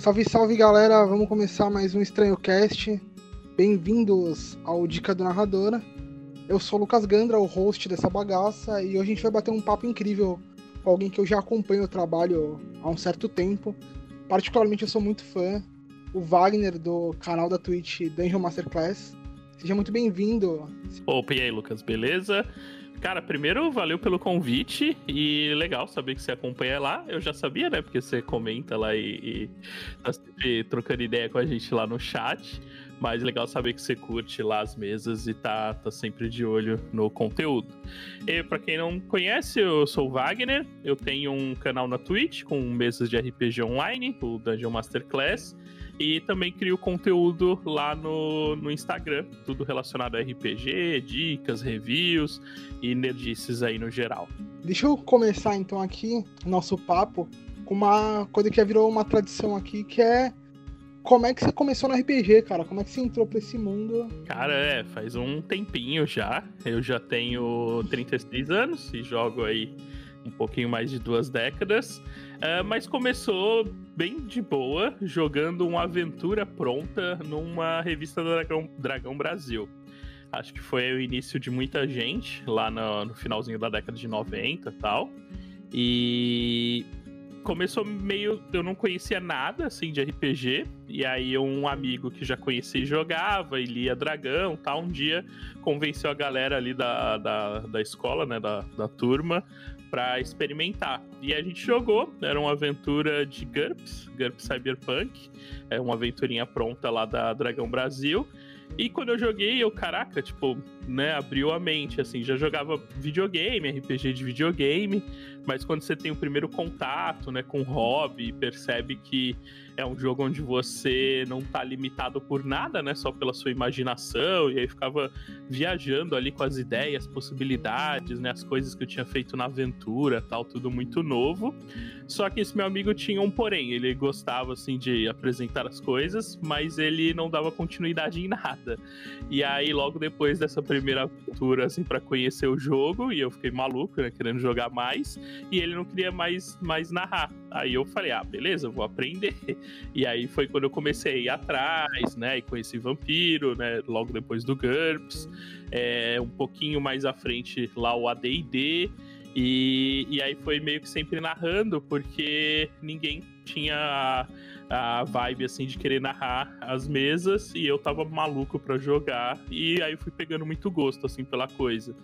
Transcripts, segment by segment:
Salve, salve galera, vamos começar mais um Estranho Cast. Bem-vindos ao Dica do Narradora. Eu sou o Lucas Gandra, o host dessa bagaça, e hoje a gente vai bater um papo incrível com alguém que eu já acompanho o trabalho há um certo tempo. Particularmente eu sou muito fã, o Wagner do canal da Twitch Dungeon Masterclass. Seja muito bem-vindo. Opa, e aí, Lucas, beleza? Cara, primeiro, valeu pelo convite e legal saber que você acompanha lá. Eu já sabia, né? Porque você comenta lá e, e tá sempre trocando ideia com a gente lá no chat. Mas legal saber que você curte lá as mesas e tá, tá sempre de olho no conteúdo. E para quem não conhece, eu sou o Wagner. Eu tenho um canal na Twitch com mesas de RPG online, o Dungeon Masterclass. E também crio conteúdo lá no, no Instagram, tudo relacionado a RPG, dicas, reviews e nerdices aí no geral. Deixa eu começar então aqui nosso papo com uma coisa que já virou uma tradição aqui, que é como é que você começou no RPG, cara? Como é que você entrou pra esse mundo? Cara, é, faz um tempinho já. Eu já tenho 36 anos e jogo aí um pouquinho mais de duas décadas. Uh, mas começou bem de boa, jogando uma aventura pronta numa revista do Dragão, Dragão Brasil. Acho que foi o início de muita gente lá no, no finalzinho da década de 90 e tal. E começou meio. Eu não conhecia nada assim de RPG. E aí um amigo que já conhecia e jogava e lia Dragão tal, um dia convenceu a galera ali da, da, da escola, né? Da, da turma, para experimentar. E a gente jogou, era uma aventura de GURPS, GURPS Cyberpunk, é uma aventurinha pronta lá da Dragão Brasil. E quando eu joguei, eu, caraca, tipo, né, abriu a mente, assim, já jogava videogame, RPG de videogame, mas quando você tem o primeiro contato, né, com o hobby, percebe que é um jogo onde você não tá limitado por nada, né? Só pela sua imaginação. E aí ficava viajando ali com as ideias, possibilidades, né? As coisas que eu tinha feito na aventura, tal, tudo muito novo. Só que esse meu amigo tinha um porém. Ele gostava, assim, de apresentar as coisas, mas ele não dava continuidade em nada. E aí, logo depois dessa primeira aventura, assim, para conhecer o jogo, e eu fiquei maluco, né? Querendo jogar mais. E ele não queria mais, mais narrar. Aí eu falei, ah, beleza, vou aprender. E aí foi quando eu comecei a ir atrás, né? E conheci Vampiro, né? Logo depois do GURPS. É, um pouquinho mais à frente lá o AD&D. E, e aí foi meio que sempre narrando, porque ninguém tinha a, a vibe assim de querer narrar as mesas e eu tava maluco para jogar e aí fui pegando muito gosto assim pela coisa.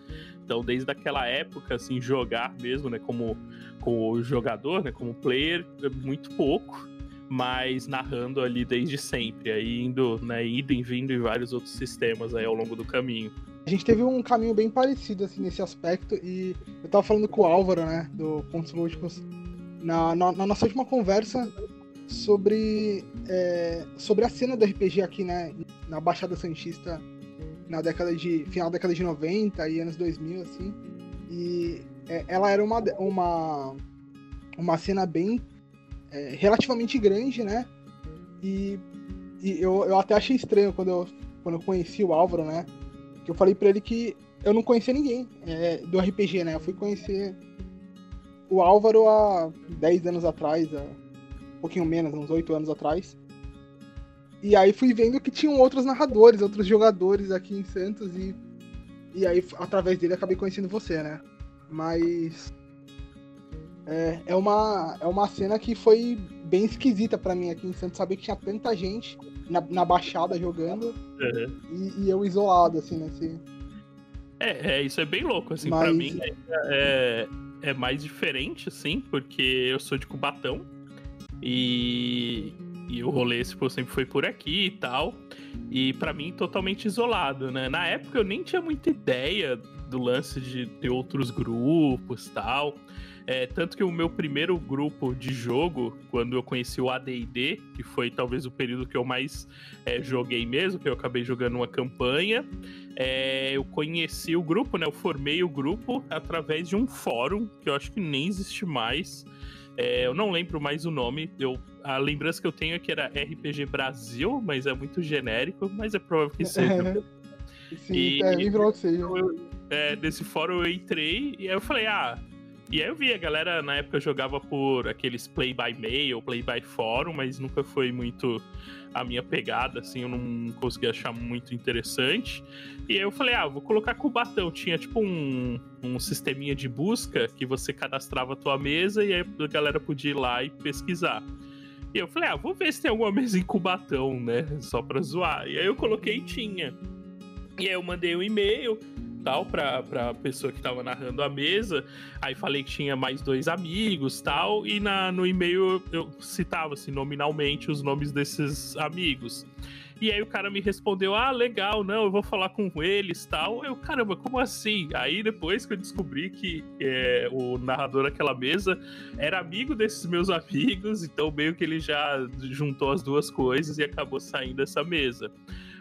Então, desde aquela época assim, jogar mesmo, né, como como jogador, né, como player, muito pouco mas narrando ali desde sempre, aí indo, né, indo e vindo em vários outros sistemas aí ao longo do caminho. A gente teve um caminho bem parecido assim nesse aspecto e eu tava falando com o Álvaro, né, do Pontos Lúdicos, na, na, na, nossa última conversa sobre é, sobre a cena do RPG aqui, né, na Baixada Santista na década de final da década de 90 e anos 2000 assim. E é, ela era uma uma uma cena bem é, relativamente grande, né? E, e eu, eu até achei estranho quando eu, quando eu conheci o Álvaro, né? Que eu falei para ele que eu não conhecia ninguém é, do RPG, né? Eu fui conhecer o Álvaro há 10 anos atrás, há um pouquinho menos, uns 8 anos atrás. E aí fui vendo que tinham outros narradores, outros jogadores aqui em Santos e, e aí através dele acabei conhecendo você, né? Mas é, é, uma, é uma cena que foi bem esquisita para mim aqui em Santos, saber que tinha tanta gente na, na Baixada jogando uhum. e, e, eu isolado, assim, nesse. É, é, isso é bem louco, assim, Mas... pra mim é, é, é mais diferente, assim, porque eu sou de Cubatão e, e o rolê tipo, sempre foi por aqui e tal. E para mim, totalmente isolado, né? Na época eu nem tinha muita ideia do lance de ter outros grupos tal. É, tanto que o meu primeiro grupo de jogo, quando eu conheci o AD&D, que foi talvez o período que eu mais é, joguei mesmo, que eu acabei jogando uma campanha, é, eu conheci o grupo, né? Eu formei o grupo através de um fórum, que eu acho que nem existe mais. É, eu não lembro mais o nome. Eu, a lembrança que eu tenho é que era RPG Brasil, mas é muito genérico, mas é provável que seja. Sim, e, é, que seja. Eu, é, desse fórum eu entrei e aí eu falei, ah, E aí eu vi, a galera na época jogava por aqueles play by mail, play by fórum, mas nunca foi muito a minha pegada, assim, eu não consegui achar muito interessante. E aí eu falei, ah, vou colocar com o batão. Tinha tipo um, um sisteminha de busca que você cadastrava a tua mesa e aí a galera podia ir lá e pesquisar. E eu falei, ah, vou ver se tem alguma mesa em Cubatão, né? Só pra zoar. E aí eu coloquei tinha. E aí eu mandei um e-mail tal pra, pra pessoa que tava narrando a mesa. Aí falei que tinha mais dois amigos tal. E na, no e-mail eu citava assim, nominalmente os nomes desses amigos. E aí o cara me respondeu: Ah, legal, não, eu vou falar com eles tal. Eu, caramba, como assim? Aí depois que eu descobri que é, o narrador daquela mesa era amigo desses meus amigos, então meio que ele já juntou as duas coisas e acabou saindo dessa mesa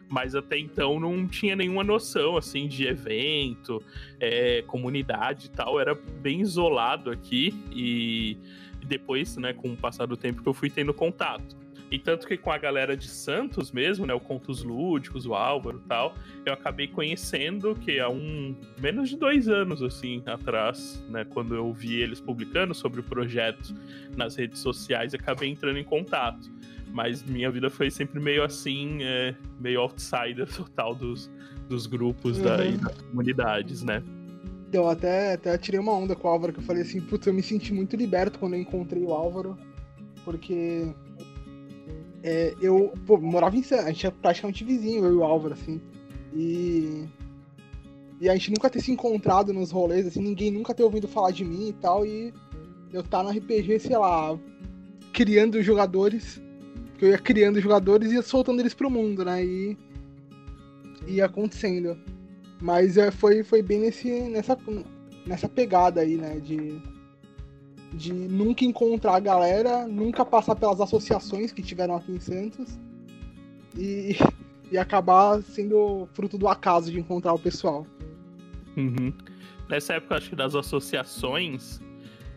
mas até então não tinha nenhuma noção assim de evento, é, comunidade e tal, era bem isolado aqui e depois, né, com o passar do tempo que eu fui tendo contato. E tanto que com a galera de Santos mesmo, né, o Contos Lúdicos, o Álvaro e tal, eu acabei conhecendo que há um menos de dois anos assim atrás, né, quando eu vi eles publicando sobre o projeto nas redes sociais, acabei entrando em contato mas minha vida foi sempre meio assim, é, meio outsider total dos, dos grupos uhum. da, e das comunidades, né? Eu até, até tirei uma onda com o Álvaro, que eu falei assim, putz, eu me senti muito liberto quando eu encontrei o Álvaro, porque é, eu pô, morava em Santos, a gente é praticamente vizinho, eu e o Álvaro, assim, e, e a gente nunca ter se encontrado nos rolês, assim, ninguém nunca ter ouvido falar de mim e tal, e eu tá no RPG, sei lá, criando jogadores porque eu ia criando jogadores e ia soltando eles pro mundo, né? E ia acontecendo. Mas é, foi, foi bem nesse, nessa, nessa pegada aí, né? De, de nunca encontrar a galera, nunca passar pelas associações que tiveram aqui em Santos e, e acabar sendo fruto do acaso de encontrar o pessoal. Uhum. Nessa época, acho que das associações,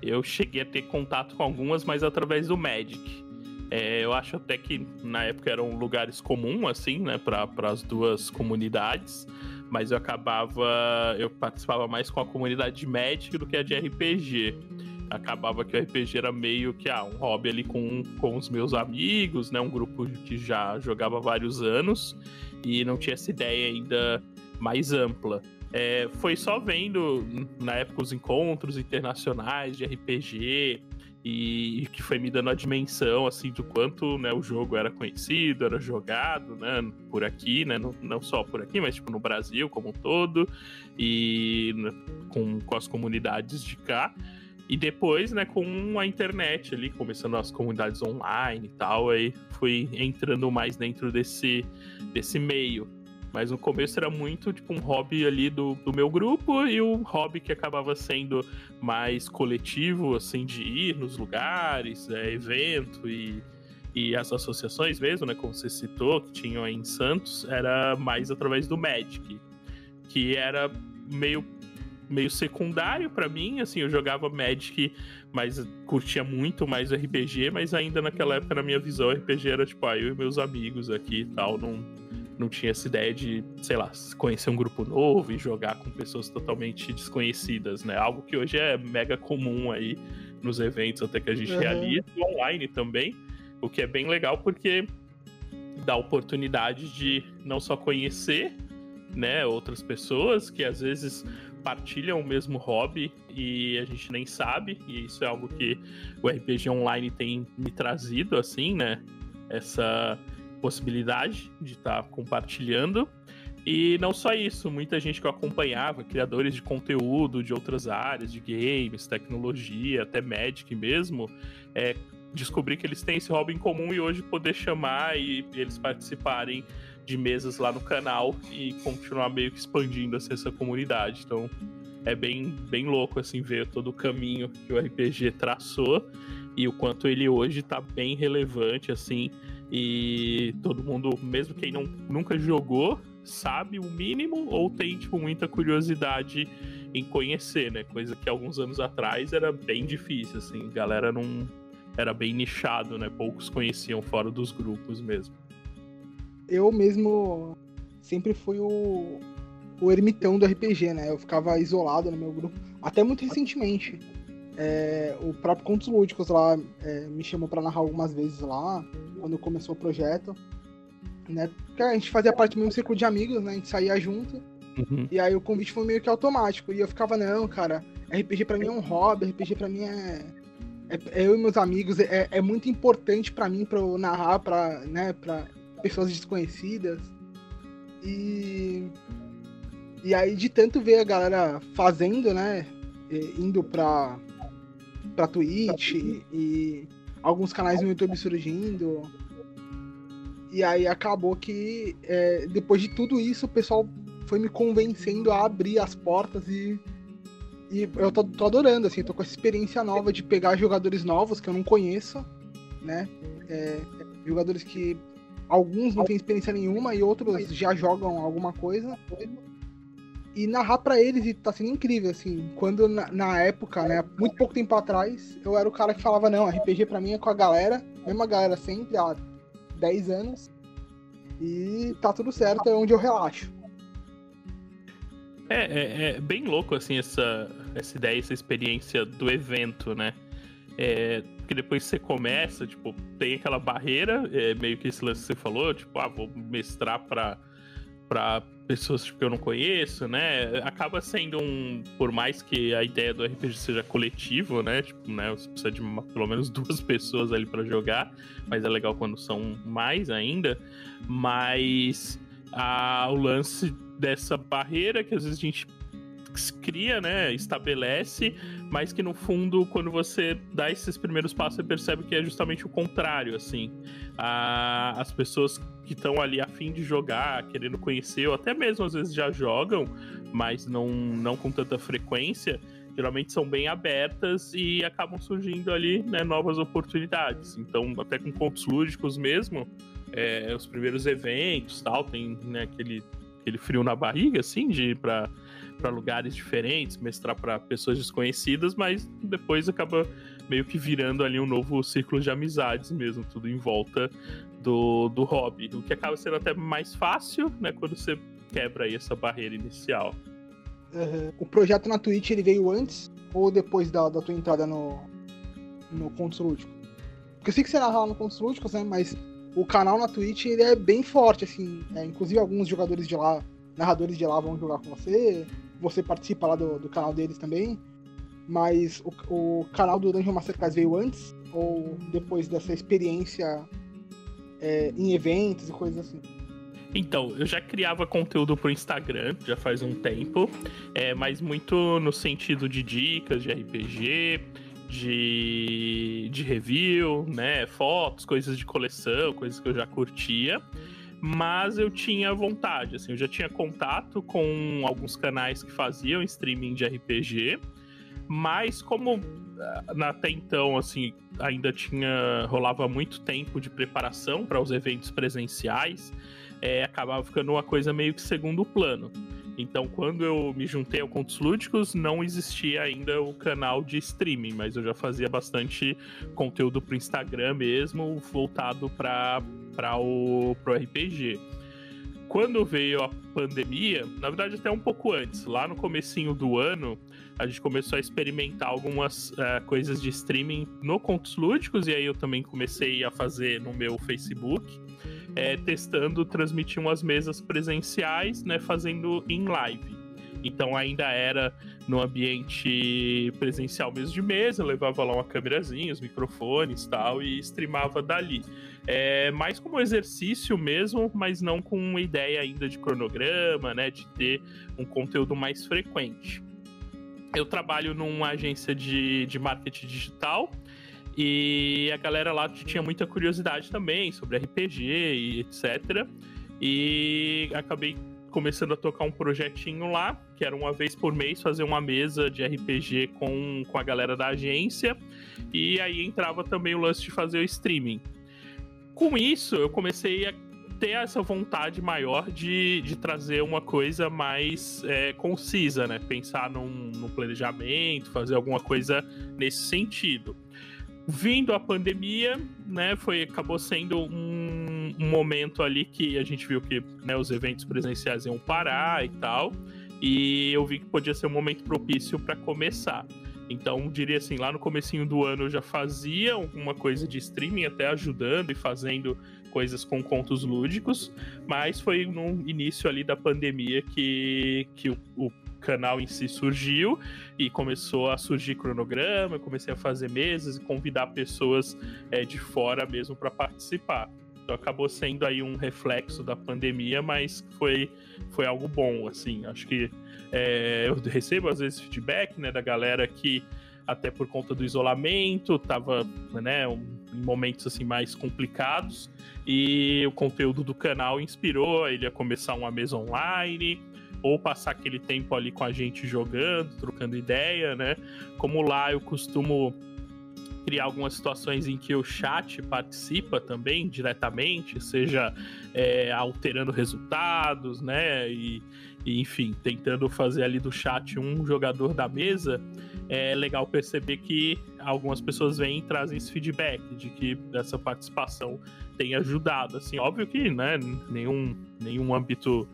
eu cheguei a ter contato com algumas, mas através do Magic. É, eu acho até que na época eram lugares comuns, assim, né, para as duas comunidades, mas eu acabava. Eu participava mais com a comunidade de Magic do que a de RPG. Acabava que o RPG era meio que ah, um hobby ali com, com os meus amigos, né, um grupo que já jogava há vários anos e não tinha essa ideia ainda mais ampla. É, foi só vendo na época os encontros internacionais de RPG, e que foi me dando a dimensão assim do quanto né, o jogo era conhecido, era jogado, né, por aqui, né, não, não só por aqui, mas tipo no Brasil como um todo e né, com, com as comunidades de cá. E depois, né, com a internet ali, começando as comunidades online e tal, aí fui entrando mais dentro desse, desse meio. Mas no começo era muito tipo um hobby ali do, do meu grupo e um hobby que acabava sendo mais coletivo, assim, de ir nos lugares, é, evento e, e as associações mesmo, né? Como você citou, que tinham aí em Santos, era mais através do Magic, que era meio meio secundário para mim, assim, eu jogava Magic, mas curtia muito mais RPG, mas ainda naquela época, na minha visão, RPG era tipo, ah, eu e meus amigos aqui e tal, não não tinha essa ideia de, sei lá, conhecer um grupo novo e jogar com pessoas totalmente desconhecidas, né? Algo que hoje é mega comum aí nos eventos até que a gente uhum. realiza, online também, o que é bem legal porque dá oportunidade de não só conhecer, né, outras pessoas que às vezes partilham o mesmo hobby e a gente nem sabe, e isso é algo que o RPG online tem me trazido assim, né? Essa possibilidade de estar tá compartilhando. E não só isso, muita gente que eu acompanhava, criadores de conteúdo de outras áreas, de games, tecnologia, até Magic mesmo, é, descobri que eles têm esse hobby em comum e hoje poder chamar e, e eles participarem de mesas lá no canal e continuar meio que expandindo assim, essa comunidade. Então é bem, bem louco assim ver todo o caminho que o RPG traçou e o quanto ele hoje está bem relevante assim e todo mundo, mesmo quem não, nunca jogou, sabe o mínimo ou tem tipo muita curiosidade em conhecer, né? Coisa que alguns anos atrás era bem difícil, assim, galera não era bem nichado, né? Poucos conheciam fora dos grupos mesmo. Eu mesmo sempre fui o, o ermitão do RPG, né? Eu ficava isolado no meu grupo, até muito recentemente. É, o próprio Contos Lúdicos lá é, me chamou para narrar algumas vezes lá, quando começou o projeto. Né? Porque a gente fazia parte do mesmo círculo de amigos, né? A gente saía junto. Uhum. E aí o convite foi meio que automático. E eu ficava, não, cara, RPG pra mim é um hobby, RPG pra mim é. é, é eu e meus amigos, é, é muito importante para mim pra eu narrar pra, né, pra pessoas desconhecidas. E. E aí, de tanto ver a galera fazendo, né? Indo pra, pra Twitch e alguns canais no YouTube surgindo. E aí acabou que é, depois de tudo isso o pessoal foi me convencendo a abrir as portas e, e eu tô, tô adorando, assim, tô com essa experiência nova de pegar jogadores novos que eu não conheço, né? É, jogadores que alguns não têm experiência nenhuma e outros já jogam alguma coisa e narrar para eles e tá sendo incrível, assim. Quando na, na, época, né, muito pouco tempo atrás, eu era o cara que falava, não, RPG pra mim é com a galera, mesma galera sempre, há 10 anos. E tá tudo certo, é onde eu relaxo. É, é, é bem louco, assim, essa, essa ideia, essa experiência do evento, né? É, porque depois você começa, tipo, tem aquela barreira, é, meio que esse lance que você falou, tipo, ah, vou mestrar pra, pra pessoas tipo, que eu não conheço, né? Acaba sendo um. Por mais que a ideia do RPG seja coletivo, né? Tipo, né? Você precisa de uma, pelo menos duas pessoas ali para jogar, mas é legal quando são mais ainda. Mas a, o lance dessa barreira que às vezes a gente cria, né, estabelece, mas que no fundo, quando você dá esses primeiros passos, você percebe que é justamente o contrário, assim. A, as pessoas que estão ali a fim de jogar, querendo conhecer, ou até mesmo às vezes já jogam, mas não, não com tanta frequência, geralmente são bem abertas e acabam surgindo ali né, novas oportunidades. Então, até com contos lúdicos mesmo, é, os primeiros eventos tal, tem né, aquele, aquele frio na barriga, assim, de ir para para lugares diferentes, mestrar para pessoas desconhecidas, mas depois acaba meio que virando ali um novo círculo de amizades mesmo, tudo em volta do, do hobby, o que acaba sendo até mais fácil, né, quando você quebra aí essa barreira inicial. Uhum. O projeto na Twitch ele veio antes ou depois da, da tua entrada no, no Contos Lúdicos? Porque eu sei que você narra lá no Contos Lúdicos, né, mas o canal na Twitch ele é bem forte, assim, é, inclusive alguns jogadores de lá, narradores de lá vão jogar com você, você participa lá do, do canal deles também. Mas o, o canal do Dungeon Masterclass veio antes ou depois dessa experiência é, em eventos e coisas assim? Então, eu já criava conteúdo pro Instagram já faz um tempo, é, mas muito no sentido de dicas de RPG, de, de review, né? Fotos, coisas de coleção, coisas que eu já curtia mas eu tinha vontade, assim, eu já tinha contato com alguns canais que faziam streaming de RPG, mas como ah, até então, assim, ainda tinha rolava muito tempo de preparação para os eventos presenciais, é, acabava ficando uma coisa meio que segundo plano. Então, quando eu me juntei ao Contos Lúdicos, não existia ainda o canal de streaming, mas eu já fazia bastante conteúdo pro Instagram mesmo, voltado para o pro RPG. Quando veio a pandemia, na verdade até um pouco antes, lá no comecinho do ano, a gente começou a experimentar algumas uh, coisas de streaming no Contos Lúdicos, e aí eu também comecei a fazer no meu Facebook é, testando transmitir umas mesas presenciais, né, fazendo em live. Então ainda era no ambiente presencial mesmo de mesa, levava lá uma câmerazinha, os microfones tal, e streamava dali. É, mais como exercício mesmo, mas não com uma ideia ainda de cronograma, né? De ter um conteúdo mais frequente. Eu trabalho numa agência de, de marketing digital e a galera lá tinha muita curiosidade também sobre RPG e etc. E acabei começando a tocar um projetinho lá, que era uma vez por mês fazer uma mesa de RPG com, com a galera da agência. E aí entrava também o lance de fazer o streaming. Com isso, eu comecei a ter essa vontade maior de, de trazer uma coisa mais é, concisa, né? Pensar num, num planejamento, fazer alguma coisa nesse sentido vindo a pandemia, né, foi acabou sendo um, um, momento ali que a gente viu que né, os eventos presenciais iam parar e tal, e eu vi que podia ser um momento propício para começar. Então, diria assim, lá no comecinho do ano eu já fazia alguma coisa de streaming, até ajudando e fazendo coisas com contos lúdicos, mas foi no início ali da pandemia que, que o, o canal em si surgiu e começou a surgir cronograma, eu comecei a fazer mesas e convidar pessoas é, de fora mesmo para participar. Então acabou sendo aí um reflexo da pandemia, mas foi, foi algo bom, assim. Acho que é, eu recebo às vezes feedback né, da galera que até por conta do isolamento, tava né, um, em momentos assim mais complicados e o conteúdo do canal inspirou ele a começar uma mesa online ou passar aquele tempo ali com a gente jogando, trocando ideia, né? Como lá eu costumo criar algumas situações em que o chat participa também diretamente, seja é, alterando resultados, né? E, e, enfim, tentando fazer ali do chat um jogador da mesa, é legal perceber que algumas pessoas vêm e trazem esse feedback de que essa participação tem ajudado. Assim, óbvio que né, nenhum, nenhum âmbito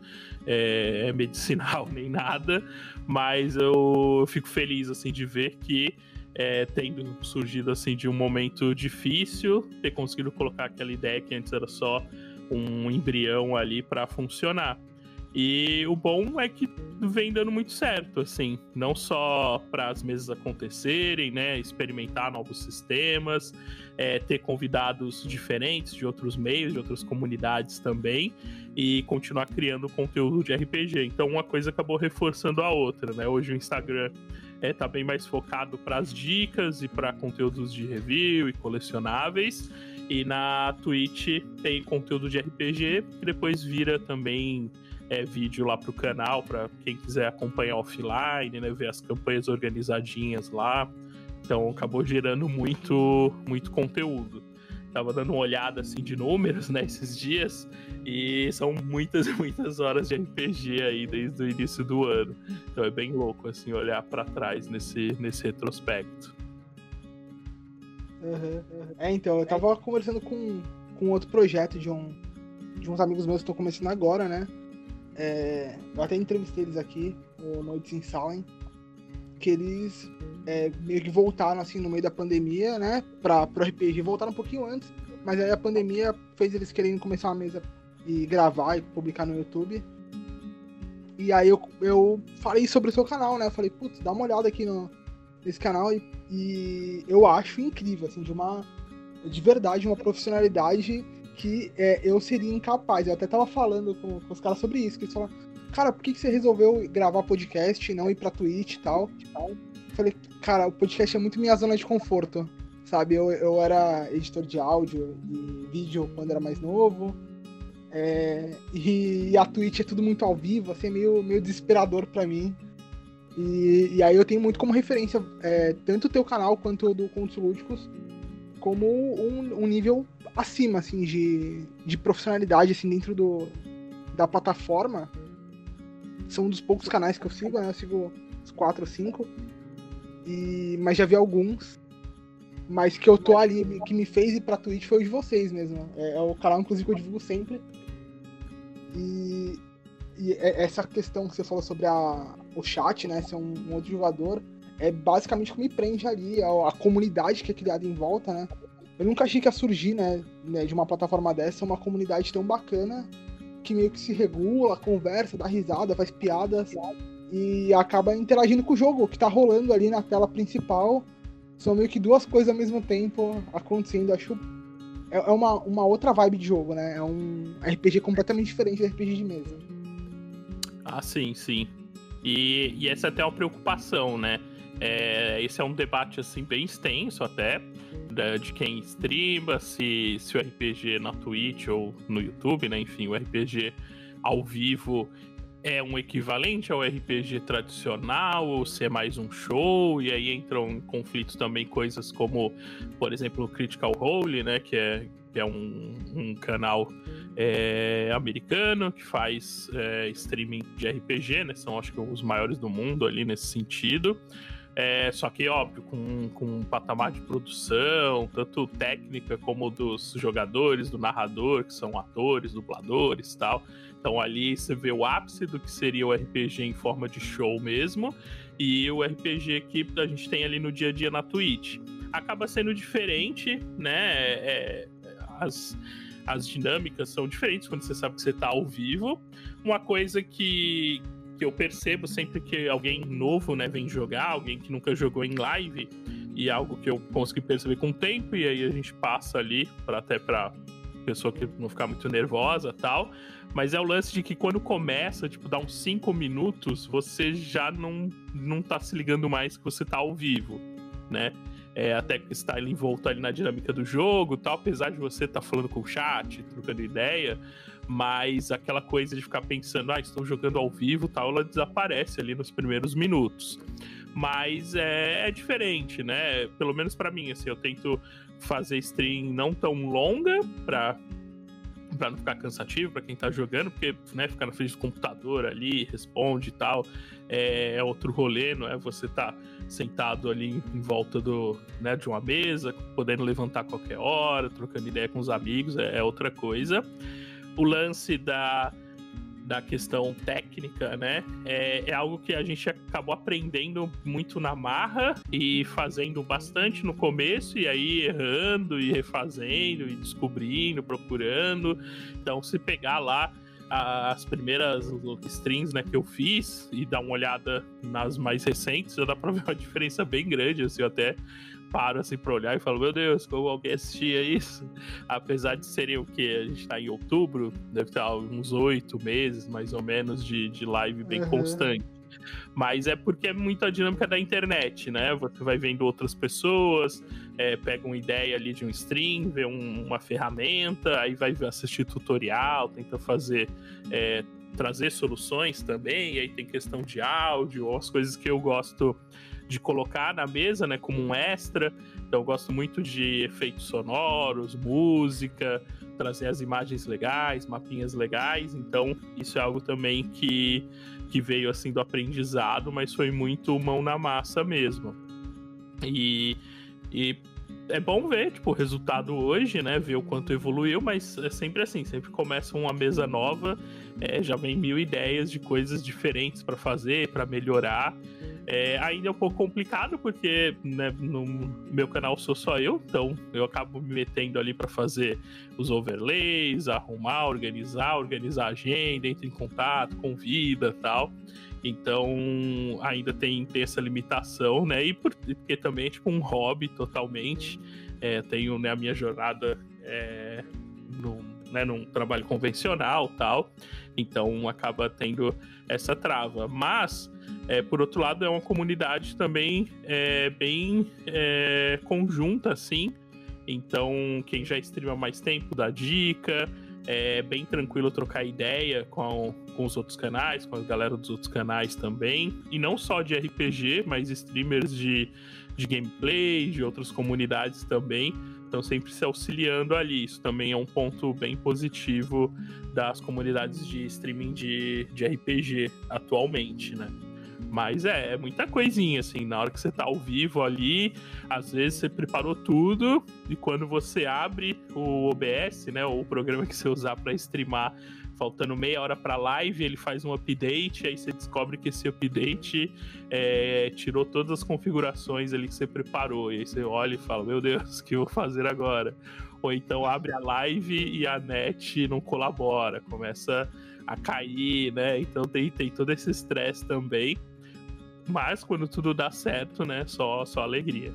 é, medicinal nem nada, mas eu, eu fico feliz assim de ver que é, tendo surgido assim de um momento difícil, ter conseguido colocar aquela ideia que antes era só um embrião ali para funcionar. E o bom é que vem dando muito certo, assim, não só para as mesas acontecerem, né, experimentar novos sistemas, é, ter convidados diferentes de outros meios, de outras comunidades também, e continuar criando conteúdo de RPG. Então uma coisa acabou reforçando a outra, né? Hoje o Instagram é, tá bem mais focado para as dicas e para conteúdos de review e colecionáveis. E na Twitch tem conteúdo de RPG, que depois vira também é, vídeo lá pro canal, para quem quiser acompanhar offline, né, ver as campanhas organizadinhas lá. Então acabou gerando muito, muito conteúdo. Tava dando uma olhada assim de números, né, esses dias, e são muitas muitas horas de RPG aí desde o início do ano. Então é bem louco assim olhar para trás nesse nesse retrospecto. Uhum, uhum. É, então, eu tava conversando com, com outro projeto de um de uns amigos meus que estão começando agora, né? É, eu até entrevistei eles aqui, o Noites em Salem, que eles é, meio que voltaram assim no meio da pandemia, né? Pra, pro RPG, voltaram um pouquinho antes, mas aí a pandemia fez eles querendo começar uma mesa e gravar e publicar no YouTube. E aí eu, eu falei sobre o seu canal, né? Eu falei, putz, dá uma olhada aqui no, nesse canal e, e eu acho incrível, assim, de uma. De verdade, uma profissionalidade que é, eu seria incapaz. Eu até tava falando com, com os caras sobre isso, que eles falaram, cara, por que, que você resolveu gravar podcast e não ir pra Twitch e tal? Eu falei, cara, o podcast é muito minha zona de conforto, sabe? Eu, eu era editor de áudio e vídeo quando era mais novo. É, e, e, a Twitch é tudo muito ao vivo, assim, é meio, meio desesperador para mim. E, e, aí eu tenho muito como referência é, tanto o teu canal quanto o do Contos Lúdicos como um, um nível acima, assim, de, de profissionalidade, assim, dentro do, da plataforma. São um dos poucos canais que eu sigo, né? Eu sigo uns 4 ou 5. E, mas já vi alguns. Mas que eu tô ali, que me fez ir pra Twitch foi o de vocês mesmo. É, é o canal, inclusive, que eu divulgo sempre. E, e é, essa questão que você falou sobre a, o chat, né? Ser um, um outro jogador, é basicamente o que me prende ali, a, a comunidade que é criada em volta, né? Eu nunca achei que ia surgir, né, né, de uma plataforma dessa, uma comunidade tão bacana que meio que se regula, conversa, dá risada, faz piadas e acaba interagindo com o jogo que tá rolando ali na tela principal. São meio que duas coisas ao mesmo tempo acontecendo. Acho é, é uma, uma outra vibe de jogo, né? É um RPG completamente diferente do RPG de mesa. Ah, sim, sim. E, e essa é até uma preocupação, né? É, esse é um debate assim bem extenso até de, de quem streama, se, se o RPG na Twitch ou no YouTube, né? Enfim, o RPG ao vivo é um equivalente ao RPG tradicional ou se é mais um show, e aí entram em conflitos também coisas como, por exemplo, o Critical Role, né, que é, que é um, um canal é, americano que faz é, streaming de RPG, né, são acho que os maiores do mundo ali nesse sentido. É, só que, óbvio, com, com um patamar de produção, tanto técnica como dos jogadores, do narrador, que são atores, dubladores e tal. Então ali você vê o ápice do que seria o RPG em forma de show mesmo. e o RPG que a gente tem ali no dia a dia na Twitch. Acaba sendo diferente, né? É, as, as dinâmicas são diferentes quando você sabe que você está ao vivo. Uma coisa que, que eu percebo sempre que alguém novo né, vem jogar, alguém que nunca jogou em live, e é algo que eu consegui perceber com o tempo, e aí a gente passa ali para até para pessoa que não ficar muito nervosa tal. Mas é o lance de que quando começa, tipo, dá uns 5 minutos, você já não, não tá se ligando mais que você tá ao vivo, né? É, até que está envolto ali na dinâmica do jogo tal, apesar de você estar tá falando com o chat, trocando ideia, mas aquela coisa de ficar pensando, ah, estão jogando ao vivo tal, ela desaparece ali nos primeiros minutos. Mas é, é diferente, né? Pelo menos para mim, assim, eu tento fazer stream não tão longa para para não ficar cansativo para quem tá jogando, porque né, ficar na frente do computador ali, responde e tal, é, é outro rolê, não é? Você tá sentado ali em volta do, né, de uma mesa, podendo levantar a qualquer hora, trocando ideia com os amigos, é, é outra coisa. O lance da da questão técnica, né? É, é, algo que a gente acabou aprendendo muito na marra e fazendo bastante no começo, e aí errando e refazendo e descobrindo, procurando. Então, se pegar lá as primeiras strings né, que eu fiz e dar uma olhada nas mais recentes, já dá pra ver uma diferença bem grande, assim, até paro assim pra olhar e falo, meu Deus, como alguém assistia isso? Apesar de serem o que? A gente tá em outubro, deve ter uns oito meses, mais ou menos, de, de live bem uhum. constante. Mas é porque é muito a dinâmica da internet, né? Você vai vendo outras pessoas, é, pega uma ideia ali de um stream, vê um, uma ferramenta, aí vai assistir tutorial, tenta fazer. É, trazer soluções também, aí tem questão de áudio, ou as coisas que eu gosto de colocar na mesa, né, como um extra. Então eu gosto muito de efeitos sonoros, música, trazer as imagens legais, mapinhas legais. Então isso é algo também que, que veio assim do aprendizado, mas foi muito mão na massa mesmo. E, e é bom ver, tipo, o resultado hoje, né? Ver o quanto evoluiu, mas é sempre assim, sempre começa uma mesa nova, é, já vem mil ideias de coisas diferentes para fazer, para melhorar. É, ainda é um pouco complicado, porque né, no meu canal sou só eu, então eu acabo me metendo ali para fazer os overlays, arrumar, organizar, organizar a agenda, entrar em contato, convida tal. Então ainda tem, tem essa limitação, né? E por, porque também é tipo um hobby totalmente. É, tenho né, a minha jornada é, no, né, num trabalho convencional tal. Então acaba tendo essa trava. Mas é, por outro lado, é uma comunidade também é, bem é, conjunta, assim. Então, quem já streama mais tempo dá dica. É bem tranquilo trocar ideia com, com os outros canais, com a galera dos outros canais também. E não só de RPG, mas streamers de, de gameplay, de outras comunidades também. Estão sempre se auxiliando ali. Isso também é um ponto bem positivo das comunidades de streaming de, de RPG atualmente, né? Mas é, é muita coisinha, assim, na hora que você tá ao vivo ali, às vezes você preparou tudo e quando você abre o OBS, né, ou o programa que você usar para streamar, faltando meia hora para live, ele faz um update, aí você descobre que esse update é, tirou todas as configurações ali que você preparou, e aí você olha e fala, meu Deus, o que eu vou fazer agora? Ou então abre a live e a net não colabora, começa a cair, né? Então tem, tem todo esse estresse também. Mas quando tudo dá certo, né? Só, só alegria.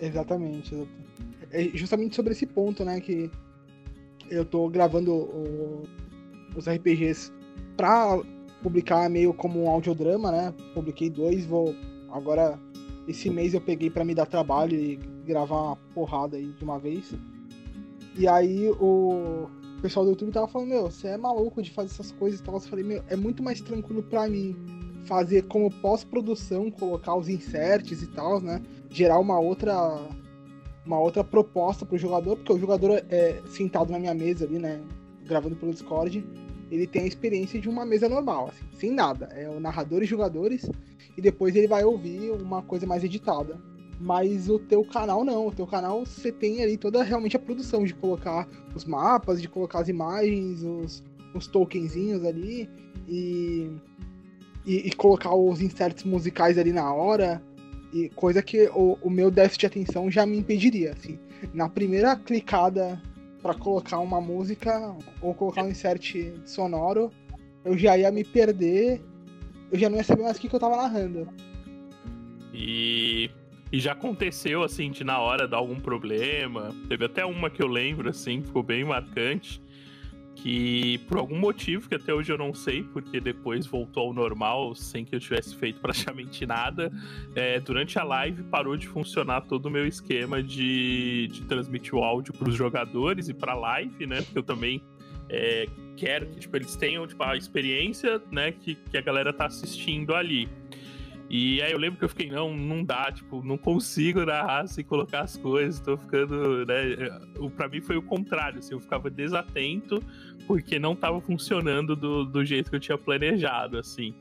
Exatamente. É justamente sobre esse ponto, né? Que eu tô gravando o, os RPGs pra publicar meio como um audiodrama, né? Publiquei dois, vou. Agora, esse mês eu peguei para me dar trabalho e gravar uma porrada aí de uma vez. E aí o pessoal do YouTube tava falando, meu, você é maluco de fazer essas coisas e tal. Eu falei, meu, é muito mais tranquilo para mim fazer como pós-produção, colocar os inserts e tal, né? Gerar uma outra uma outra proposta para o jogador, porque o jogador é sentado na minha mesa ali, né, gravando pelo Discord, ele tem a experiência de uma mesa normal, assim, sem nada. É o narrador e jogadores e depois ele vai ouvir uma coisa mais editada. Mas o teu canal não, o teu canal você tem ali toda realmente a produção de colocar os mapas, de colocar as imagens, os, os tokenzinhos ali e e, e, colocar os inserts musicais ali na hora, e coisa que o, o meu déficit de atenção já me impediria, assim. Na primeira clicada para colocar uma música ou colocar um insert sonoro, eu já ia me perder, eu já não ia saber mais o que, que eu tava narrando. E, e já aconteceu, assim, de na hora dar algum problema. Teve até uma que eu lembro, assim, ficou bem marcante que por algum motivo que até hoje eu não sei, porque depois voltou ao normal sem que eu tivesse feito praticamente nada, é, durante a live parou de funcionar todo o meu esquema de, de transmitir o áudio para os jogadores e para a live, né? Porque eu também é, quero que tipo, eles tenham tipo, a experiência né, que, que a galera tá assistindo ali. E aí eu lembro que eu fiquei, não, não dá, tipo, não consigo narrar sem colocar as coisas, tô ficando, né? Pra mim foi o contrário, assim, eu ficava desatento porque não tava funcionando do, do jeito que eu tinha planejado, assim.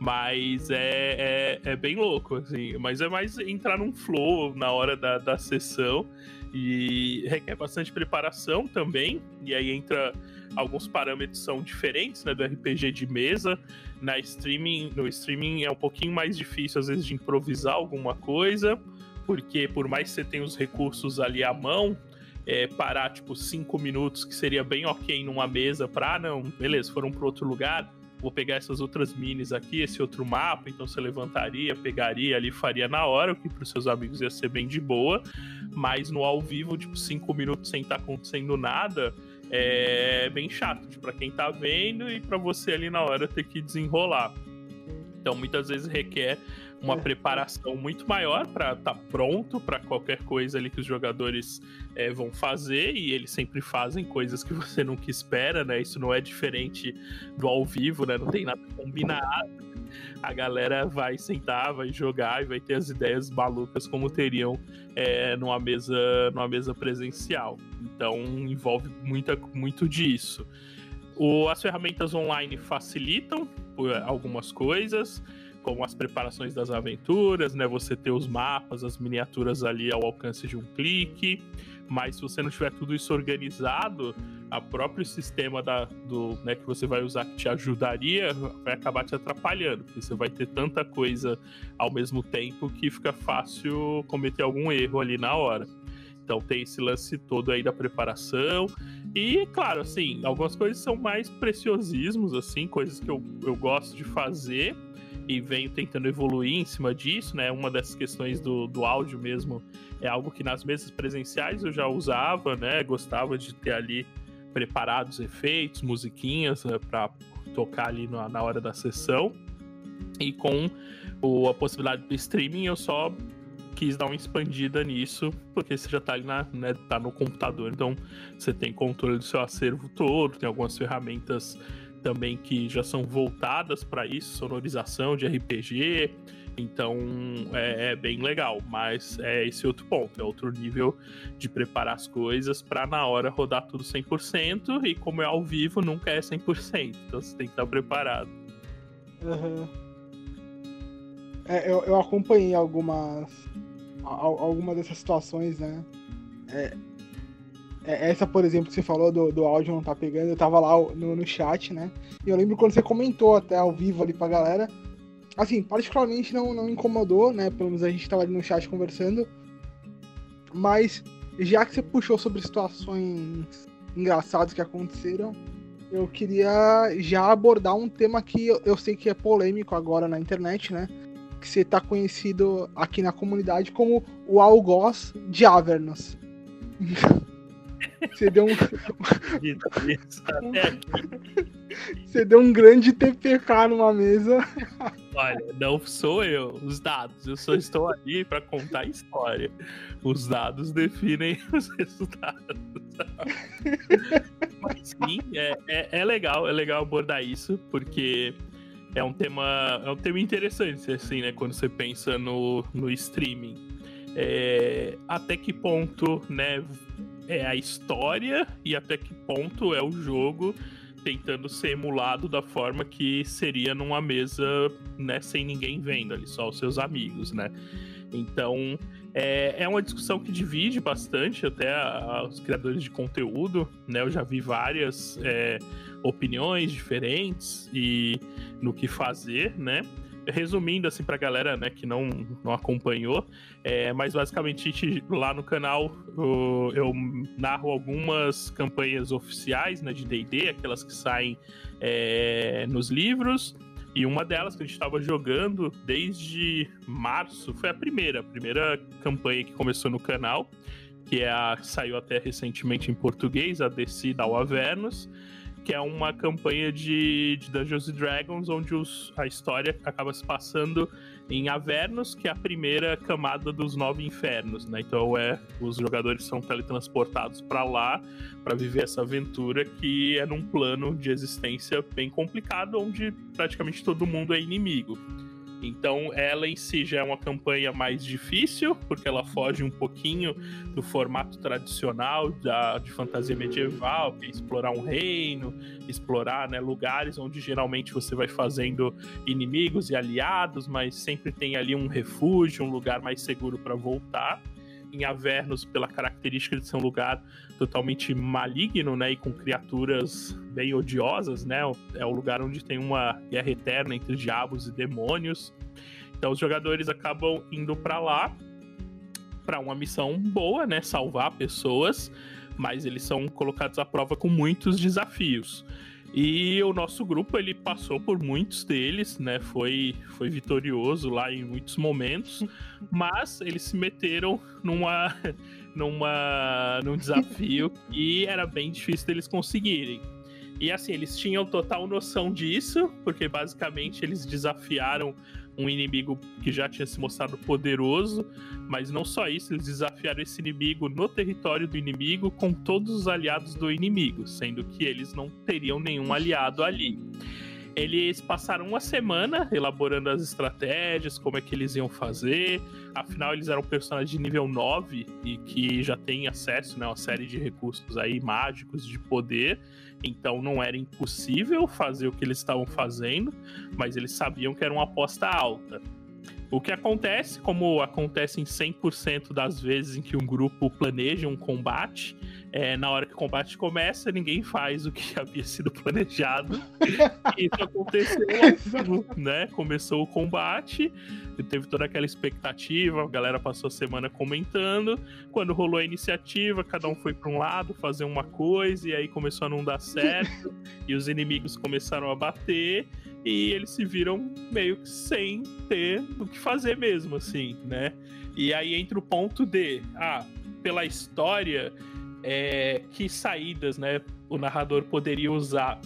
Mas é, é, é, bem louco, assim. Mas é mais entrar num flow na hora da, da sessão e requer bastante preparação também. E aí entra alguns parâmetros são diferentes, né, do RPG de mesa. Na streaming, no streaming é um pouquinho mais difícil às vezes de improvisar alguma coisa, porque por mais que você tenha os recursos ali à mão, é, parar tipo cinco minutos, que seria bem ok numa mesa para ah, não, beleza, foram para outro lugar, vou pegar essas outras minis aqui, esse outro mapa, então você levantaria, pegaria ali, faria na hora, o que para os seus amigos ia ser bem de boa, mas no ao vivo, tipo, cinco minutos sem estar tá acontecendo nada, é bem chato tipo, quem tá vendo e para você ali na hora ter que desenrolar. Então muitas vezes requer uma preparação muito maior para estar tá pronto para qualquer coisa ali que os jogadores é, vão fazer e eles sempre fazem coisas que você nunca espera, né? Isso não é diferente do ao vivo, né? Não tem nada combinado. A galera vai sentar, vai jogar e vai ter as ideias malucas como teriam é, numa mesa numa mesa presencial. Então envolve muita, muito disso. O, as ferramentas online facilitam algumas coisas como as preparações das aventuras, né? Você ter os mapas, as miniaturas ali ao alcance de um clique. Mas se você não tiver tudo isso organizado, a próprio sistema da, do, né, que você vai usar que te ajudaria vai acabar te atrapalhando, porque você vai ter tanta coisa ao mesmo tempo que fica fácil cometer algum erro ali na hora. Então tem esse lance todo aí da preparação. E, claro, assim, algumas coisas são mais preciosismos, assim, coisas que eu, eu gosto de fazer e venho tentando evoluir em cima disso, né? Uma das questões do, do áudio mesmo é algo que nas mesas presenciais eu já usava, né? Gostava de ter ali preparados efeitos, musiquinhas né? para tocar ali na, na hora da sessão. E com o, a possibilidade do streaming, eu só quis dar uma expandida nisso, porque você já tá ali na, né, tá no computador, então você tem controle do seu acervo todo, tem algumas ferramentas também que já são voltadas para isso, sonorização de RPG. Então é, é, bem legal, mas é esse outro ponto, é outro nível de preparar as coisas para na hora rodar tudo 100% e como é ao vivo nunca é 100%, então você tem que estar preparado. Uhum. É, eu, eu acompanhei algumas algumas dessas situações, né? É, é, essa, por exemplo, que você falou do, do áudio não tá pegando, eu tava lá no, no chat, né? E eu lembro quando você comentou até ao vivo ali pra galera. Assim, particularmente não, não incomodou, né? Pelo menos a gente tava ali no chat conversando. Mas, já que você puxou sobre situações engraçadas que aconteceram, eu queria já abordar um tema que eu, eu sei que é polêmico agora na internet, né? Que você tá conhecido aqui na comunidade como o algoz de Avernus. Você deu um. Você deu um grande TPK numa mesa. Olha, não sou eu, os dados. Eu só estou ali para contar a história. Os dados definem os resultados. Mas sim, é, é, é legal, é legal abordar isso, porque é um tema, é um tema interessante, assim, né? Quando você pensa no, no streaming. É, até que ponto, né? É a história e até que ponto é o jogo tentando ser emulado da forma que seria numa mesa, né, sem ninguém vendo ali, só os seus amigos, né? Então, É, é uma discussão que divide bastante até a, os criadores de conteúdo, né? Eu já vi várias é, opiniões diferentes e no que fazer, né? Resumindo assim pra galera né, que não, não acompanhou, é, mas basicamente lá no canal eu, eu narro algumas campanhas oficiais né, de DD, aquelas que saem é, nos livros. E uma delas que a gente estava jogando desde março foi a primeira, a primeira campanha que começou no canal, que é a que saiu até recentemente em português, a Descida ao Avernus que é uma campanha de, de Dungeons Dragons, onde os, a história acaba se passando em Avernus, que é a primeira camada dos nove infernos, né? Então é os jogadores são teletransportados para lá para viver essa aventura que é num plano de existência bem complicado, onde praticamente todo mundo é inimigo. Então, ela em si já é uma campanha mais difícil, porque ela foge um pouquinho do formato tradicional da, de fantasia medieval, que é explorar um reino, explorar né, lugares onde geralmente você vai fazendo inimigos e aliados, mas sempre tem ali um refúgio, um lugar mais seguro para voltar. Em Avernus, pela característica de ser um lugar totalmente maligno, né, e com criaturas bem odiosas, né, é o lugar onde tem uma guerra eterna entre diabos e demônios. Então os jogadores acabam indo para lá para uma missão boa, né, salvar pessoas, mas eles são colocados à prova com muitos desafios. E o nosso grupo ele passou por muitos deles, né? Foi, foi vitorioso lá em muitos momentos, mas eles se meteram numa, numa, num desafio que era bem difícil deles conseguirem. E assim, eles tinham total noção disso, porque basicamente eles desafiaram um inimigo que já tinha se mostrado poderoso, mas não só isso, eles desafiaram esse inimigo no território do inimigo com todos os aliados do inimigo, sendo que eles não teriam nenhum aliado ali. Eles passaram uma semana elaborando as estratégias, como é que eles iam fazer. Afinal, eles eram personagens de nível 9 e que já têm acesso né, a uma série de recursos aí mágicos de poder. Então não era impossível fazer o que eles estavam fazendo, mas eles sabiam que era uma aposta alta. O que acontece, como acontece em 100% das vezes em que um grupo planeja um combate, é, na hora que o combate começa, ninguém faz o que havia sido planejado. isso aconteceu né? Começou o combate, teve toda aquela expectativa, a galera passou a semana comentando. Quando rolou a iniciativa, cada um foi para um lado fazer uma coisa, e aí começou a não dar certo, e os inimigos começaram a bater e eles se viram meio que sem ter o que fazer mesmo, assim, né? E aí entra o ponto de, ah, pela história, é, que saídas, né, o narrador poderia usar.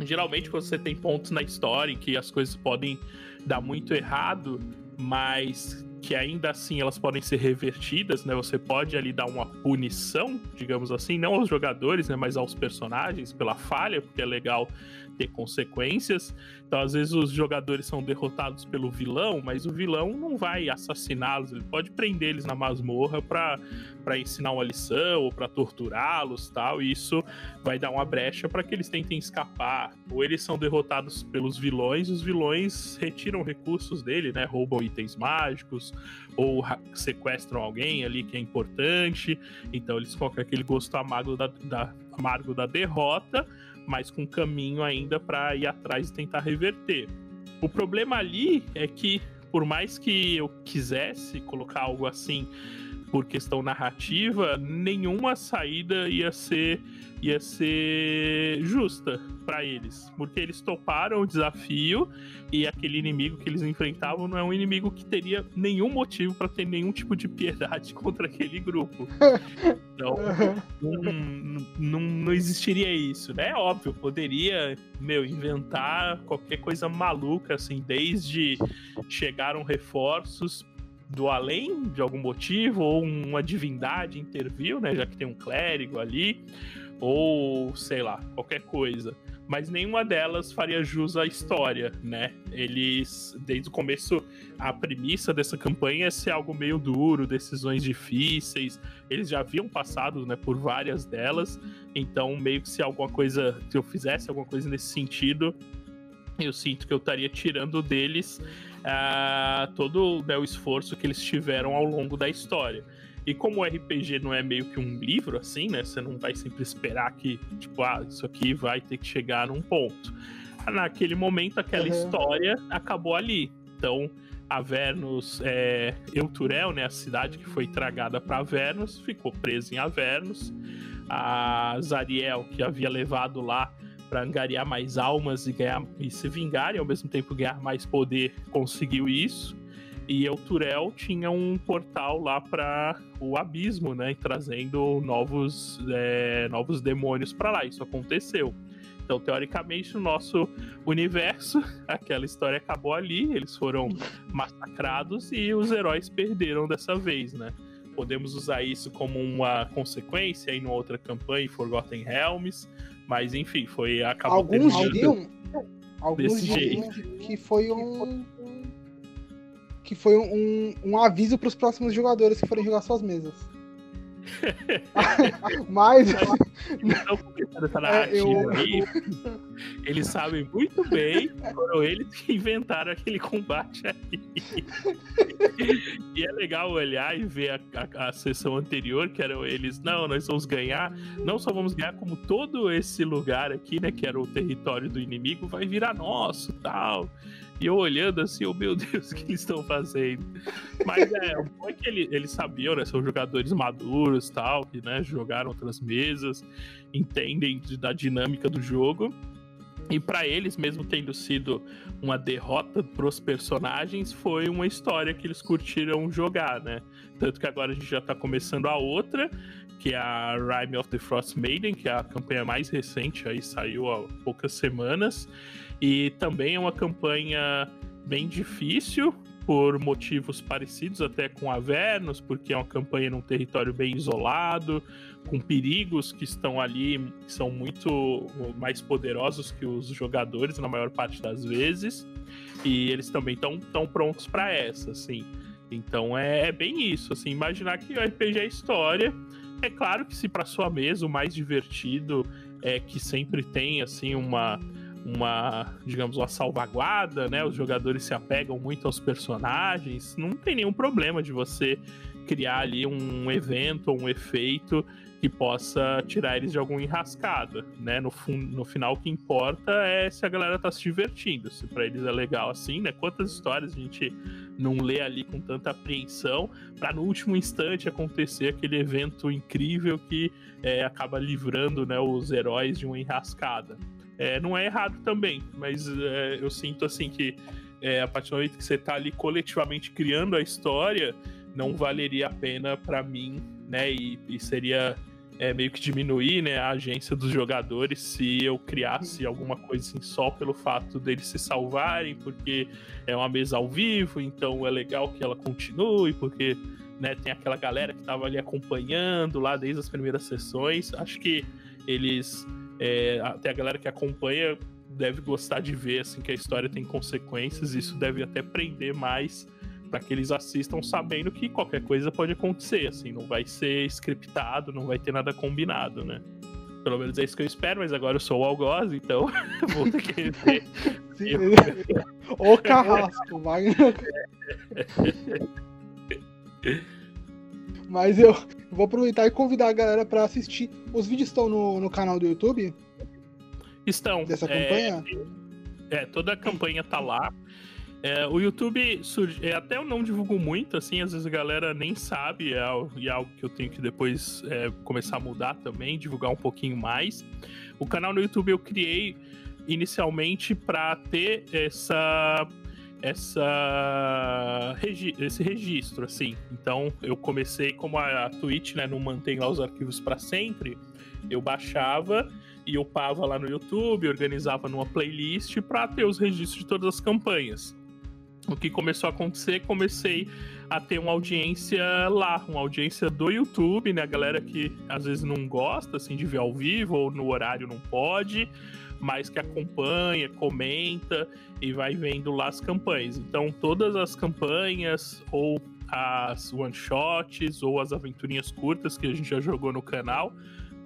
Geralmente, quando você tem pontos na história em que as coisas podem dar muito errado, mas que ainda assim elas podem ser revertidas, né? Você pode ali dar uma punição, digamos assim, não aos jogadores, né, mas aos personagens pela falha, porque é legal ter consequências. Então, às vezes, os jogadores são derrotados pelo vilão, mas o vilão não vai assassiná-los, ele pode prender eles na masmorra para ensinar uma lição ou para torturá-los tal. E isso vai dar uma brecha para que eles tentem escapar. Ou eles são derrotados pelos vilões, os vilões retiram recursos dele, né? Roubam itens mágicos ou sequestram alguém ali que é importante. Então, eles colocam aquele gosto amargo da, da amargo da derrota mas com caminho ainda para ir atrás e tentar reverter. O problema ali é que, por mais que eu quisesse colocar algo assim por questão narrativa, nenhuma saída ia ser ia ser justa para eles, porque eles toparam o desafio e aquele inimigo que eles enfrentavam não é um inimigo que teria nenhum motivo para ter nenhum tipo de piedade contra aquele grupo. Então, não, não, não existiria isso, né? É óbvio, poderia, meu, inventar qualquer coisa maluca, assim, desde chegaram reforços do além de algum motivo, ou uma divindade interviu, né? Já que tem um clérigo ali, ou sei lá, qualquer coisa. Mas nenhuma delas faria jus à história, né? Eles, desde o começo, a premissa dessa campanha é ser algo meio duro, decisões difíceis. Eles já haviam passado, né, por várias delas. Então, meio que se alguma coisa, se eu fizesse alguma coisa nesse sentido, eu sinto que eu estaria tirando deles uh, todo né, o esforço que eles tiveram ao longo da história. E como o RPG não é meio que um livro, assim, né? Você não vai sempre esperar que, tipo, ah, isso aqui vai ter que chegar num ponto. Naquele momento, aquela uhum. história acabou ali. Então, Avernus, é, Euturel, né, a cidade que foi tragada para Avernus, ficou presa em Avernus. A Zariel, que havia levado lá para angariar mais almas e ganhar e se vingar e ao mesmo tempo ganhar mais poder, conseguiu isso. E Euturel tinha um portal lá para o abismo, né, trazendo novos é, novos demônios para lá. Isso aconteceu. Então, teoricamente, o nosso universo, aquela história acabou ali, eles foram massacrados e os heróis perderam dessa vez, né? Podemos usar isso como uma consequência em outra campanha, Forgotten Realms, mas enfim, foi acabou Alguns diriam, alguns diriam que foi um que foi um, um aviso para os próximos jogadores que forem jogar suas mesas. Mas. é, eu... aí, eles sabem muito bem, foram eles que inventaram aquele combate aí. e é legal olhar e ver a, a, a, sessão anterior, que eram eles, não, nós vamos ganhar, não só vamos ganhar, como todo esse lugar aqui, né, que era o território do inimigo, vai virar nosso tal. E eu olhando assim, oh meu Deus, o que eles estão fazendo? Mas é, o bom é que ele, eles sabiam, né? São jogadores maduros tal, que né, jogaram outras mesas, entendem da dinâmica do jogo. E para eles, mesmo tendo sido uma derrota pros personagens, foi uma história que eles curtiram jogar, né? Tanto que agora a gente já tá começando a outra, que é a Rime of the Frost Maiden, que é a campanha mais recente, aí saiu há poucas semanas. E também é uma campanha bem difícil, por motivos parecidos até com Avernus, porque é uma campanha num território bem isolado, com perigos que estão ali, que são muito mais poderosos que os jogadores na maior parte das vezes, e eles também estão tão prontos para essa, assim. Então é, é, bem isso, assim, imaginar que o RPG é história. É claro que se para sua mesa o mais divertido é que sempre tem assim uma uma, digamos, uma salvaguarda, né? Os jogadores se apegam muito aos personagens. Não tem nenhum problema de você criar ali um evento ou um efeito que possa tirar eles de alguma enrascada, né? No, no final, o que importa é se a galera tá se divertindo, se para eles é legal assim, né? Quantas histórias a gente não lê ali com tanta apreensão para no último instante acontecer aquele evento incrível que é, acaba livrando né, os heróis de uma enrascada. É, não é errado também, mas é, eu sinto assim que é, a partir do momento que você está ali coletivamente criando a história, não valeria a pena para mim, né? E, e seria é, meio que diminuir né, a agência dos jogadores se eu criasse alguma coisa assim só pelo fato deles se salvarem, porque é uma mesa ao vivo, então é legal que ela continue, porque né, tem aquela galera que estava ali acompanhando lá desde as primeiras sessões. Acho que eles é, até a galera que acompanha deve gostar de ver assim que a história tem consequências. Isso deve até prender mais para que eles assistam sabendo que qualquer coisa pode acontecer. Assim, não vai ser scriptado, não vai ter nada combinado, né? Pelo menos é isso que eu espero, mas agora eu sou o algoz, então vou ter que ver. o carrasco, Wagner. Mas eu vou aproveitar e convidar a galera para assistir. Os vídeos estão no, no canal do YouTube? Estão. Dessa é, campanha? É, toda a campanha tá lá. É, o YouTube surge, é, até eu não divulgo muito, assim, às vezes a galera nem sabe, é, é algo que eu tenho que depois é, começar a mudar também, divulgar um pouquinho mais. O canal no YouTube eu criei inicialmente para ter essa essa regi esse registro, assim. Então, eu comecei como a, a Twitch, né, não mantém lá os arquivos para sempre. Eu baixava e upava lá no YouTube, organizava numa playlist para ter os registros de todas as campanhas. O que começou a acontecer, comecei a ter uma audiência lá, uma audiência do YouTube, né? A galera que às vezes não gosta assim de ver ao vivo ou no horário não pode mas que acompanha, comenta e vai vendo lá as campanhas. Então, todas as campanhas ou as one shots ou as aventurinhas curtas que a gente já jogou no canal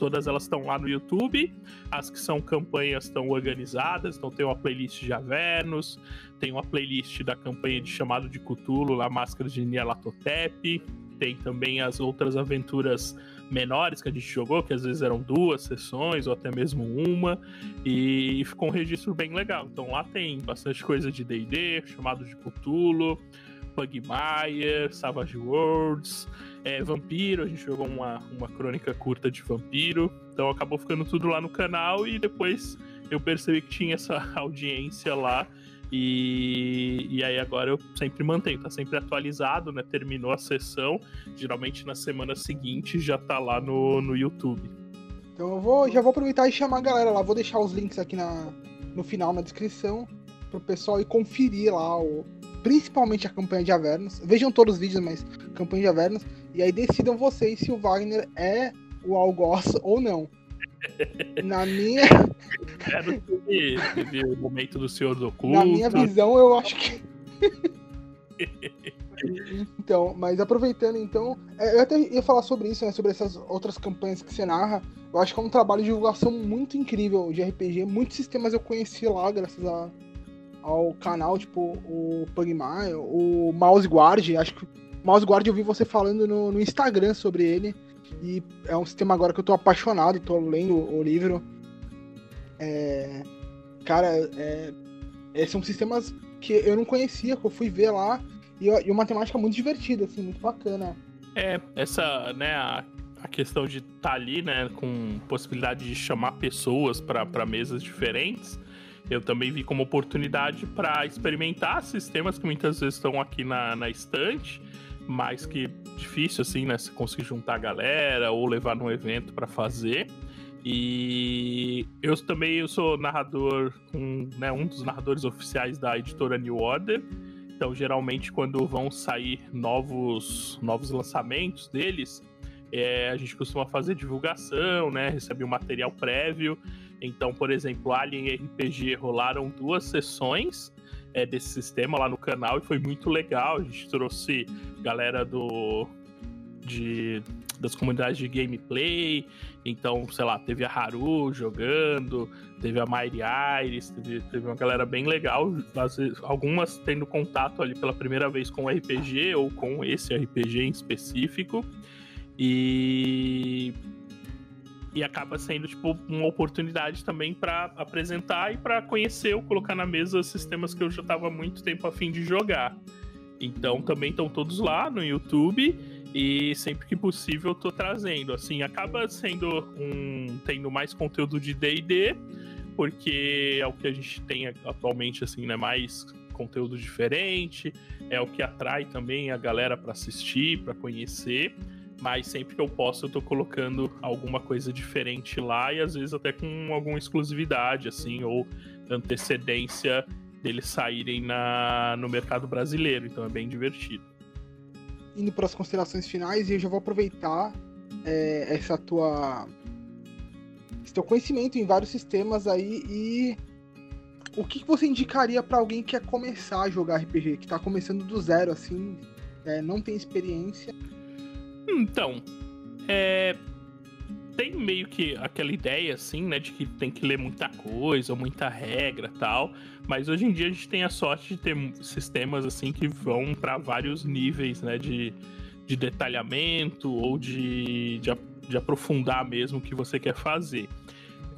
todas elas estão lá no YouTube. As que são campanhas estão organizadas, então tem uma playlist de Avernos, tem uma playlist da campanha de chamado de Cthulhu, lá Máscara de Nyarlathotep, tem também as outras aventuras menores que a gente jogou, que às vezes eram duas sessões ou até mesmo uma, e ficou um registro bem legal. Então lá tem bastante coisa de D&D, chamado de Cthulhu, Pugmire, Savage Worlds, é, Vampiro, a gente jogou uma, uma crônica curta de Vampiro, então acabou ficando tudo lá no canal e depois eu percebi que tinha essa audiência lá e, e aí agora eu sempre mantenho, tá sempre atualizado, né? Terminou a sessão, geralmente na semana seguinte já tá lá no, no YouTube. Então eu vou, já vou aproveitar e chamar a galera lá, vou deixar os links aqui na, no final na descrição pro pessoal ir conferir lá o, principalmente a campanha de Avernos. Vejam todos os vídeos, mas campanha de Avernos. E aí decidam vocês se o Wagner é o algoz ou não. Na minha. Teve o momento do Senhor do Oculto. Na minha visão, eu acho que. então, mas aproveitando, então. É, eu até ia falar sobre isso, né? Sobre essas outras campanhas que você narra. Eu acho que é um trabalho de divulgação muito incrível de RPG. Muitos sistemas eu conheci lá, graças a, ao canal, tipo o Pugmire, o Mouse Guard. Acho que o Mouse Guard eu vi você falando no, no Instagram sobre ele. E é um sistema agora que eu tô apaixonado, tô lendo o livro. É, cara, é, é, são sistemas que eu não conhecia, que eu fui ver lá. E, e uma temática muito divertida, assim, muito bacana. É, essa, né, a, a questão de estar tá ali, né, com possibilidade de chamar pessoas para mesas diferentes, eu também vi como oportunidade para experimentar sistemas que muitas vezes estão aqui na, na estante mais que difícil, assim, né? Se conseguir juntar a galera ou levar num evento para fazer. E eu também eu sou narrador, um, né, um dos narradores oficiais da editora New Order. Então, geralmente, quando vão sair novos, novos lançamentos deles, é, a gente costuma fazer divulgação, né? Receber um material prévio. Então, por exemplo, Alien RPG rolaram duas sessões é, desse sistema lá no canal e foi muito legal. A gente trouxe galera do de, das comunidades de gameplay. Então, sei lá, teve a Haru jogando, teve a Mairi Iris, teve, teve uma galera bem legal. Algumas tendo contato ali pela primeira vez com o RPG ou com esse RPG em específico. E e acaba sendo tipo uma oportunidade também para apresentar e para conhecer ou colocar na mesa sistemas que eu já estava há muito tempo a fim de jogar. Então também estão todos lá no YouTube e sempre que possível eu tô trazendo. Assim, acaba sendo um tendo mais conteúdo de D&D, porque é o que a gente tem atualmente assim, né, mais conteúdo diferente, é o que atrai também a galera para assistir, para conhecer mas sempre que eu posso eu tô colocando alguma coisa diferente lá e às vezes até com alguma exclusividade, assim, ou antecedência deles saírem na, no mercado brasileiro, então é bem divertido. Indo para as considerações finais, e eu já vou aproveitar é, essa tua esse teu conhecimento em vários sistemas aí e o que, que você indicaria para alguém que quer começar a jogar RPG, que está começando do zero, assim, é, não tem experiência então, é, tem meio que aquela ideia, assim, né, de que tem que ler muita coisa, muita regra tal, mas hoje em dia a gente tem a sorte de ter sistemas, assim, que vão para vários níveis, né, de, de detalhamento ou de, de, de aprofundar mesmo o que você quer fazer.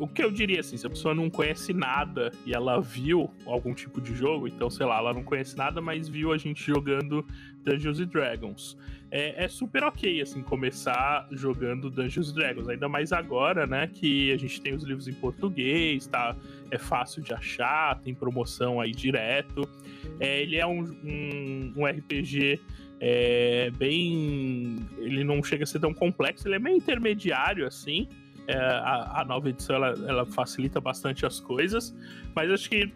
O que eu diria assim, se a pessoa não conhece nada e ela viu algum tipo de jogo, então, sei lá, ela não conhece nada, mas viu a gente jogando Dungeons and Dragons. É, é, super ok, assim, começar jogando Dungeons Dragons, ainda mais agora, né, que a gente tem os livros em português, tá? É fácil de achar, tem promoção aí direto. É, ele é um, um, um RPG é, bem. Ele não chega a ser tão complexo, ele é meio intermediário, assim. É, a, a, nova edição ela, ela, facilita bastante as coisas, mas acho que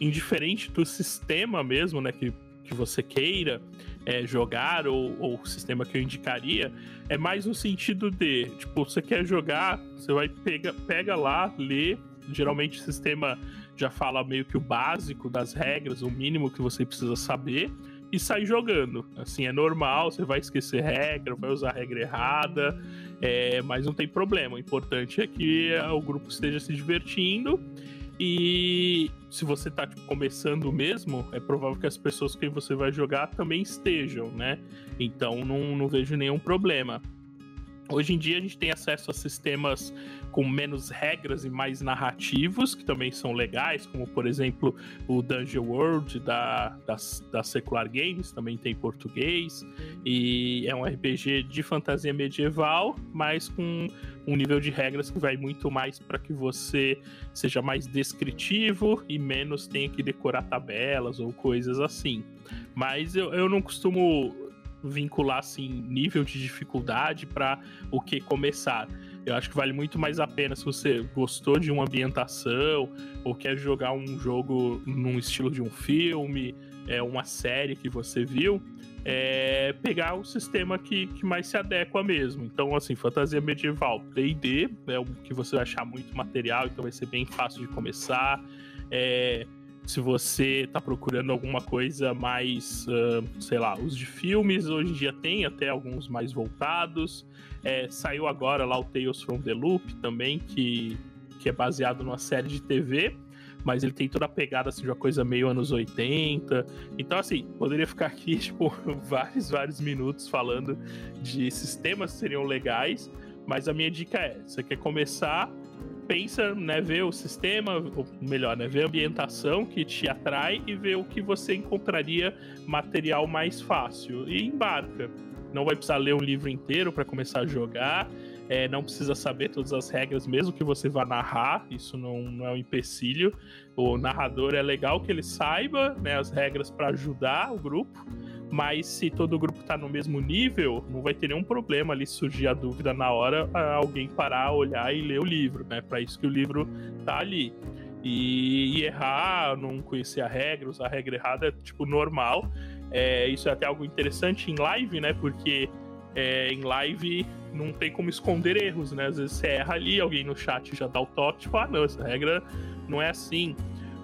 indiferente do sistema mesmo, né, que, que você queira é, jogar ou, ou o sistema que eu indicaria, é mais no sentido de, tipo, você quer jogar, você vai pega, pega lá, lê, geralmente o sistema já fala meio que o básico das regras, o mínimo que você precisa saber, e sai jogando. Assim, é normal, você vai esquecer regra, vai usar regra errada, é, mas não tem problema. O importante é que o grupo esteja se divertindo. E se você tá tipo, começando mesmo, é provável que as pessoas com quem você vai jogar também estejam, né? Então não, não vejo nenhum problema. Hoje em dia a gente tem acesso a sistemas com menos regras e mais narrativos, que também são legais, como por exemplo o Dungeon World da, da, da Secular Games, também tem português, e é um RPG de fantasia medieval, mas com um nível de regras que vai muito mais para que você seja mais descritivo e menos tenha que decorar tabelas ou coisas assim. Mas eu, eu não costumo vincular assim nível de dificuldade para o que começar. Eu acho que vale muito mais a pena se você gostou de uma ambientação ou quer jogar um jogo num estilo de um filme, é uma série que você viu, é pegar o sistema que, que mais se adequa mesmo. Então, assim, fantasia medieval, D&D é o que você vai achar muito material, então vai ser bem fácil de começar. É, se você está procurando alguma coisa mais, uh, sei lá, os de filmes, hoje em dia tem até alguns mais voltados. É, saiu agora lá o Tales from the Loop também, que, que é baseado numa série de TV, mas ele tem toda a pegada assim, de uma coisa meio anos 80. Então, assim, poderia ficar aqui, tipo, vários, vários minutos falando de sistemas que seriam legais, mas a minha dica é: você quer começar pensa, né, ver o sistema, ou melhor, né, ver a ambientação que te atrai e ver o que você encontraria material mais fácil e embarca. Não vai precisar ler um livro inteiro para começar a jogar, é, não precisa saber todas as regras, mesmo que você vá narrar, isso não, não é um empecilho. O narrador é legal que ele saiba né, as regras para ajudar o grupo mas se todo o grupo tá no mesmo nível, não vai ter nenhum problema ali surgir a dúvida na hora, alguém parar, olhar e ler o livro, né? Para isso que o livro tá ali. E, e, errar, não conhecer a regra, usar a regra errada é tipo normal. É, isso é até algo interessante em live, né? Porque é, em live não tem como esconder erros, né? Às vezes você erra ali, alguém no chat já dá o toque, tipo, ah, não, essa regra não é assim.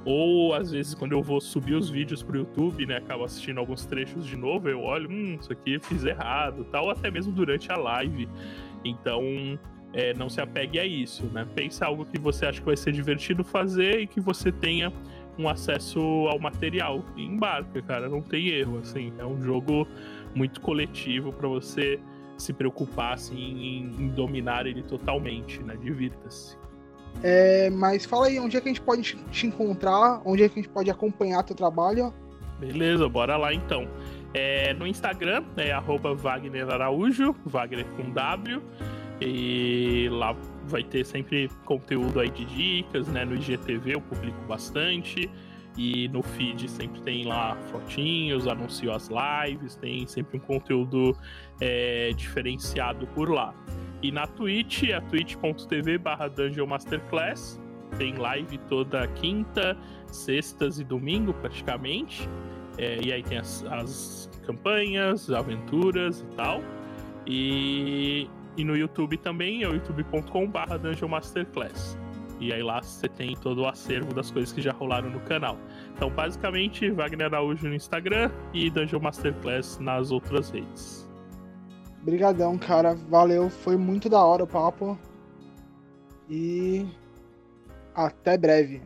Ou às vezes quando eu vou subir os vídeos pro YouTube, né, acabo assistindo alguns trechos de novo, eu olho, hum, isso aqui eu fiz errado, tal, até mesmo durante a live. Então, é, não se apegue a isso, né? Pensa algo que você acha que vai ser divertido fazer e que você tenha um acesso ao material. E embarca, cara, não tem erro, assim. É um jogo muito coletivo para você se preocupar assim, em, em dominar ele totalmente, né? Divirta-se. É, mas fala aí, onde é que a gente pode te encontrar? Onde é que a gente pode acompanhar teu trabalho? Beleza, bora lá então. É, no Instagram é Wagner Araújo, Wagner com W. E lá vai ter sempre conteúdo aí de dicas, né? No IGTV eu publico bastante. E no feed sempre tem lá fotinhos, anuncio as lives, tem sempre um conteúdo é, diferenciado por lá. E na Twitch, é twitch.tv barra Dungeon Masterclass. Tem live toda quinta, sextas e domingo, praticamente. É, e aí tem as, as campanhas, aventuras e tal. E, e no YouTube também é o youtube.com Dungeon Masterclass. E aí lá você tem todo o acervo das coisas que já rolaram no canal. Então, basicamente, Wagner Araújo no Instagram e Dungeon Masterclass nas outras redes. Obrigadão, cara. Valeu. Foi muito da hora o papo. E até breve.